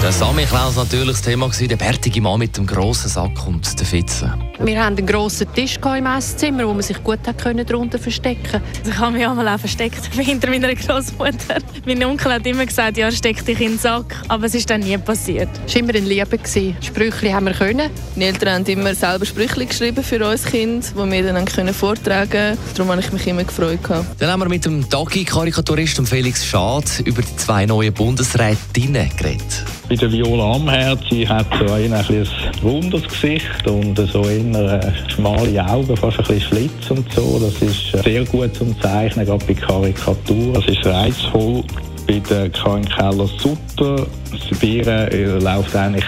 Der Sammy Klaus natürlich das Thema gewesen, der bärtige Mann mit dem grossen Sack und der Fitze. Wir hatten einen grossen Tisch im Esszimmer, wo man sich gut hat können darunter verstecken Ich habe mich einmal auch versteckt hinter meiner Großmutter. Mein Onkel hat immer gesagt, ja, steck dich in den Sack, aber es ist dann nie passiert. Es war immer ein Liebe. Sprüche haben wir können. Meine Eltern haben immer selber Sprüche geschrieben für uns Kind, die wir dann können vortragen können. Darum habe ich mich immer gefreut. Dann haben wir mit dem Dagi-Karikaturist Felix Schad über die zwei neuen Bundesrätinnen geredet. Bei der Viola Amherd, sie hat so ein, ein rundes Gesicht und so eher äh, schmale Augen, fast ein bisschen Schlitz und so. Das ist sehr gut zum Zeichnen, gerade bei Karikatur. Das ist reizvoll. Bei der Karin Keller-Sutter, Sibirien, äh, läuft eigentlich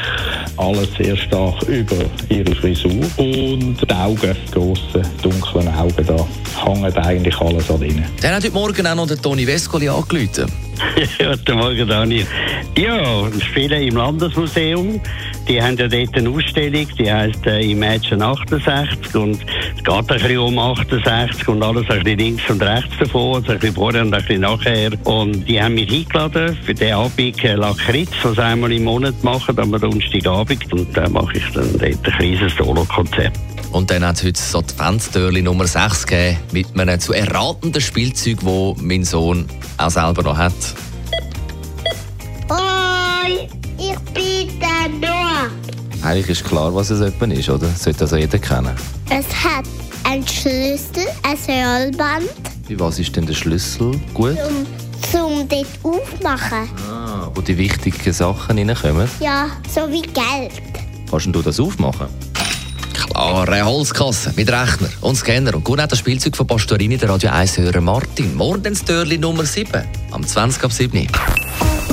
alles sehr stark über ihre Frisur. Und die Augen, die grossen, dunklen Augen, da hängt eigentlich alles an ihnen. Dann hat heute Morgen auch noch der Toni Vescoli angerufen. Ja, guten Morgen, Daniel. Ja, ich spiele im Landesmuseum. Die haben ja dort eine Ausstellung, die heisst äh, Imagine 68 und es geht ein bisschen um 68 und alles ein bisschen links und rechts davon, also ein bisschen vorher und ein bisschen nachher. Und die haben mich eingeladen für den Abend äh, Lakritz, was einmal im Monat machen, am Donnerstagabend und da mache ich dann dort ein kleines Solo-Konzert. Und dann hat es heute das Adventstürli Nummer 6 gegeben, mit einem zu erratenden Spielzeug, das mein Sohn auch selber noch hat. Der Noah. Eigentlich ist klar, was es etwa ist, oder? Das sollte also jeder kennen. Es hat einen Schlüssel, ein Rollband. Wie was ist denn der Schlüssel gut? Um, zum dort aufmachen. Ah, wo die wichtigen Sachen reinkommen. Ja, so wie Geld. Kannst du das aufmachen? Klar, eine Holzkasse mit Rechner und Scanner. Und gut auch das Spielzeug von Pastorini, der Radio 1 Hörer Martin. Morgen das Türli Nummer 7, am 20 ab 7.